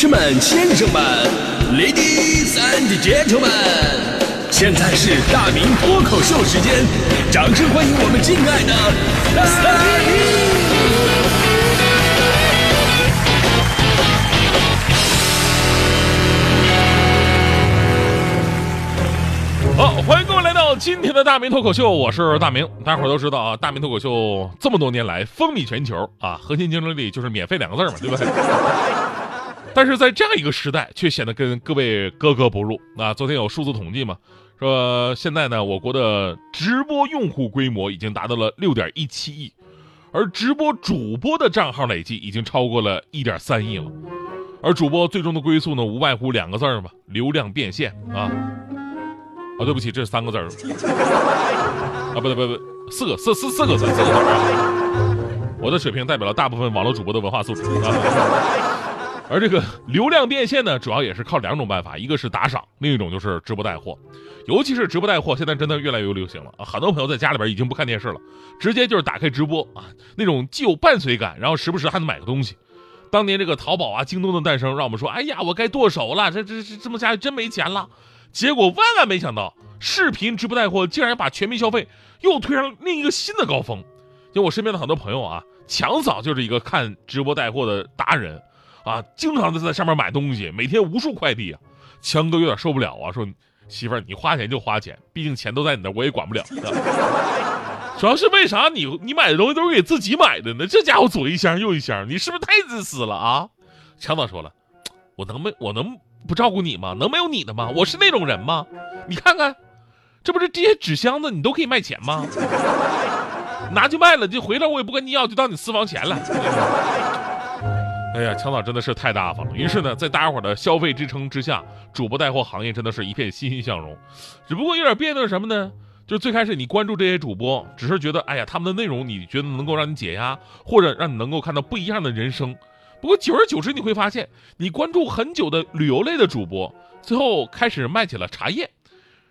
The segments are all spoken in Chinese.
士们、先生们，Ladies and Gentlemen，现在是大明脱口秀时间，掌声欢迎我们敬爱的大明！好，欢迎各位来到今天的大明脱口秀，我是大明。大伙儿都知道啊，大明脱口秀这么多年来风靡全球啊，核心竞争力就是免费两个字嘛，对不对？但是在这样一个时代，却显得跟各位格格不入。那，昨天有数字统计嘛，说现在呢，我国的直播用户规模已经达到了六点一七亿，而直播主播的账号累计已经超过了一点三亿了。而主播最终的归宿呢，无外乎两个字儿嘛，流量变现啊。啊，对不起，这是三个字儿啊，不对不不，四个四四四个字，四个字啊。我的水平代表了大部分网络主播的文化素质啊。而这个流量变现呢，主要也是靠两种办法，一个是打赏，另一种就是直播带货。尤其是直播带货，现在真的越来越流行了啊！很多朋友在家里边已经不看电视了，直接就是打开直播啊，那种既有伴随感，然后时不时还能买个东西。当年这个淘宝啊、京东的诞生，让我们说，哎呀，我该剁手了，这这这这么下去真没钱了。结果万万没想到，视频直播带货竟然把全民消费又推上另一个新的高峰。就我身边的很多朋友啊，强嫂就是一个看直播带货的达人啊，经常的在上面买东西，每天无数快递啊。强哥有点受不了啊，说媳妇儿你花钱就花钱，毕竟钱都在你那，我也管不了。主要是为啥你你买的东西都是给自己买的呢？这家伙左一箱右一箱，你是不是太自私了啊？强嫂说了，我能没我能。不照顾你吗？能没有你的吗？我是那种人吗？你看看，这不是这些纸箱子，你都可以卖钱吗？拿去卖了，就回来我也不跟你要，就当你私房钱了。哎呀，强嫂真的是太大方了。于是呢，在大家伙的消费支撑之下，主播带货行业真的是一片欣欣向荣。只不过有点别扭什么呢？就是最开始你关注这些主播，只是觉得哎呀，他们的内容你觉得能够让你解压，或者让你能够看到不一样的人生。不过久而久之，你会发现，你关注很久的旅游类的主播，最后开始卖起了茶叶；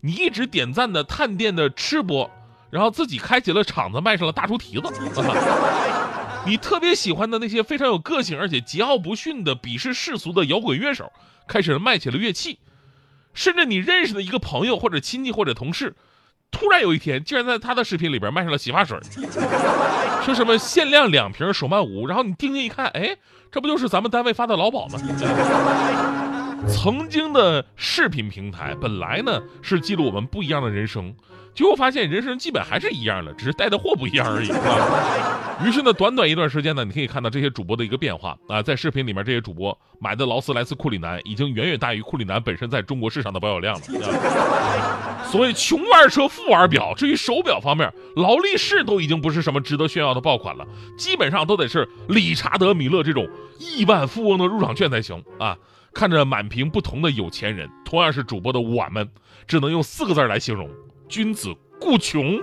你一直点赞的探店的吃播，然后自己开起了厂子，卖上了大猪蹄子；你特别喜欢的那些非常有个性而且桀骜不驯的鄙视世俗的摇滚乐手，开始卖起了乐器；甚至你认识的一个朋友或者亲戚或者同事。突然有一天，竟然在他的视频里边卖上了洗发水，说什么限量两瓶手慢无，然后你定睛一看，哎，这不就是咱们单位发的劳保吗？曾经的视频平台本来呢是记录我们不一样的人生。结果发现人生基本还是一样的，只是带的货不一样而已啊。于是呢，短短一段时间呢，你可以看到这些主播的一个变化啊。在视频里面，这些主播买的劳斯莱斯库里南已经远远大于库里南本身在中国市场的保有量了。所谓穷玩车，富玩表。至于手表方面，劳力士都已经不是什么值得炫耀的爆款了，基本上都得是理查德米勒这种亿万富翁的入场券才行啊。看着满屏不同的有钱人，同样是主播的我们，只能用四个字来形容。君子固穷，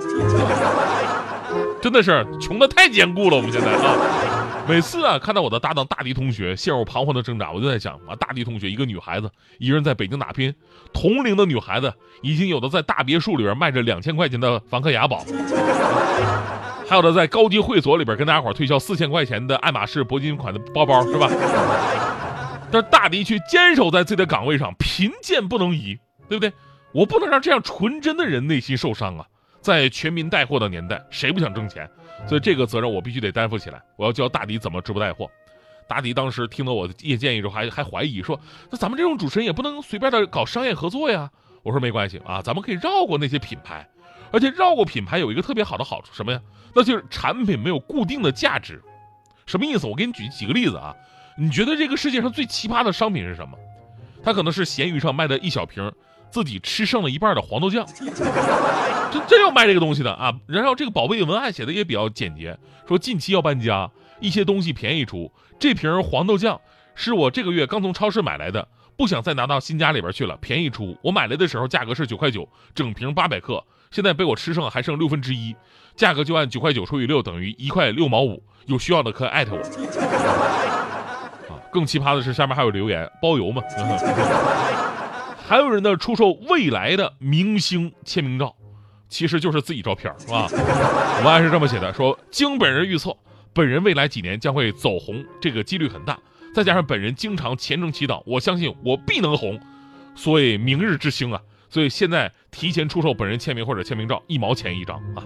真的是穷的太坚固了。我们现在啊，每次啊看到我的搭档大迪同学陷入彷徨的挣扎，我就在想啊，大迪同学一个女孩子，一个人在北京打拼，同龄的女孩子已经有的在大别墅里边卖着两千块钱的梵克雅宝，还有的在高级会所里边跟大家伙推销四千块钱的爱马仕铂金款的包包，是吧？但是大迪却坚守在自己的岗位上，贫贱不能移，对不对？我不能让这样纯真的人内心受伤啊！在全民带货的年代，谁不想挣钱？所以这个责任我必须得担负起来。我要教大迪怎么直播带货。大迪当时听到我的建议之后，还还怀疑说：“那咱们这种主持人也不能随便的搞商业合作呀。”我说：“没关系啊，咱们可以绕过那些品牌，而且绕过品牌有一个特别好的好处，什么呀？那就是产品没有固定的价值。什么意思？我给你举几个例子啊。你觉得这个世界上最奇葩的商品是什么？它可能是闲鱼上卖的一小瓶。”自己吃剩了一半的黄豆酱，真真要卖这个东西的啊！然后这个宝贝文案写的也比较简洁，说近期要搬家，一些东西便宜出。这瓶黄豆酱是我这个月刚从超市买来的，不想再拿到新家里边去了，便宜出。我买来的时候价格是九块九，整瓶八百克，现在被我吃剩还剩六分之一，价格就按九块九除以六等于一块六毛五。有需要的可以艾特我。啊，更奇葩的是下面还有留言，包邮吗？还有人呢出售未来的明星签名照，其实就是自己照片，是吧？文案是这么写的：说经本人预测，本人未来几年将会走红，这个几率很大。再加上本人经常虔诚祈祷，我相信我必能红，所以明日之星啊！所以现在提前出售本人签名或者签名照，一毛钱一张啊！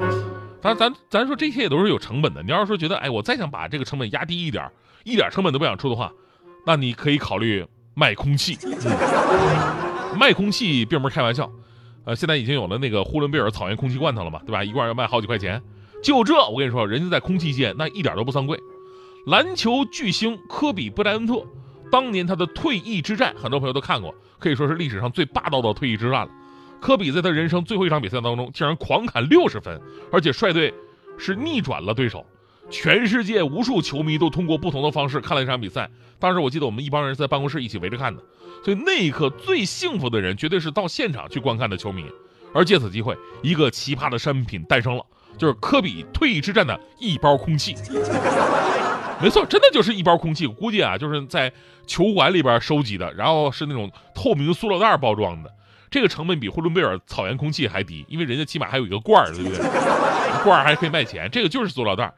咱，咱咱说这些也都是有成本的。你要是说觉得，哎，我再想把这个成本压低一点，一点成本都不想出的话，那你可以考虑卖空气。嗯、卖空气并不是开玩笑，呃，现在已经有了那个呼伦贝尔草原空气罐头了嘛，对吧？一罐要卖好几块钱。就这，我跟你说，人家在空气界那一点都不算贵。篮球巨星科比布莱恩特，当年他的退役之战，很多朋友都看过，可以说是历史上最霸道的退役之战了。科比在他人生最后一场比赛当中，竟然狂砍六十分，而且率队是逆转了对手。全世界无数球迷都通过不同的方式看了这场比赛。当时我记得我们一帮人在办公室一起围着看的，所以那一刻最幸福的人绝对是到现场去观看的球迷。而借此机会，一个奇葩的商品诞生了，就是科比退役之战的一包空气。没错，真的就是一包空气。我估计啊，就是在球馆里边收集的，然后是那种透明塑料袋包装的。这个成本比呼伦贝尔草原空气还低，因为人家起码还有一个罐儿，对不对？罐儿还可以卖钱，这个就是塑料袋。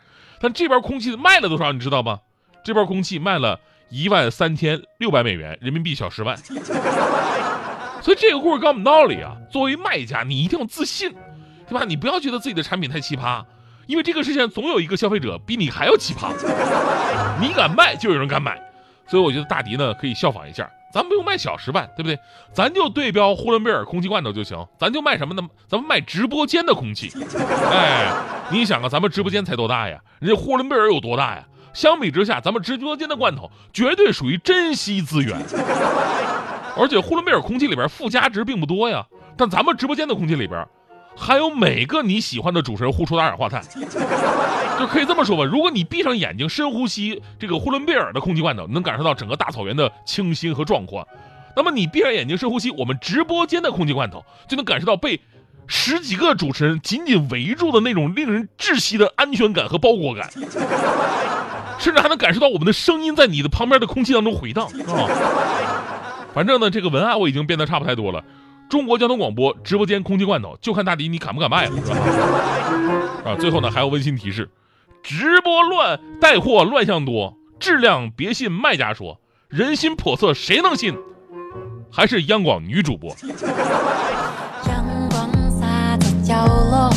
但这边空气卖了多少，你知道吗？这边空气卖了一万三千六百美元，人民币小十万。所以这个故事告诉我们道理啊，作为卖家，你一定要自信，对吧？你不要觉得自己的产品太奇葩。因为这个世界上总有一个消费者比你还要奇葩，你敢卖就有人敢买，所以我觉得大迪呢可以效仿一下，咱不用卖小十万，对不对？咱就对标呼伦贝尔空气罐头就行，咱就卖什么呢？咱们卖直播间的空气。哎，你想啊，咱们直播间才多大呀？人家呼伦贝尔有多大呀？相比之下，咱们直播间的罐头绝对属于珍稀资源，而且呼伦贝尔空气里边附加值并不多呀，但咱们直播间的空气里边。还有每个你喜欢的主持人呼出的二氧化碳，就可以这么说吧。如果你闭上眼睛，深呼吸这个呼伦贝尔的空气罐头，能感受到整个大草原的清新和壮阔。那么你闭上眼睛，深呼吸我们直播间的空气罐头，就能感受到被十几个主持人紧紧围住的那种令人窒息的安全感和包裹感，甚至还能感受到我们的声音在你的旁边的空气当中回荡 啊。反正呢，这个文案我已经编得差不太多了。中国交通广播直播间空气罐头，就看大迪你敢不敢卖了，是吧？啊，最后呢还要温馨提示：直播乱带货乱象多，质量别信卖家说，人心叵测谁能信？还是央广女主播。角落。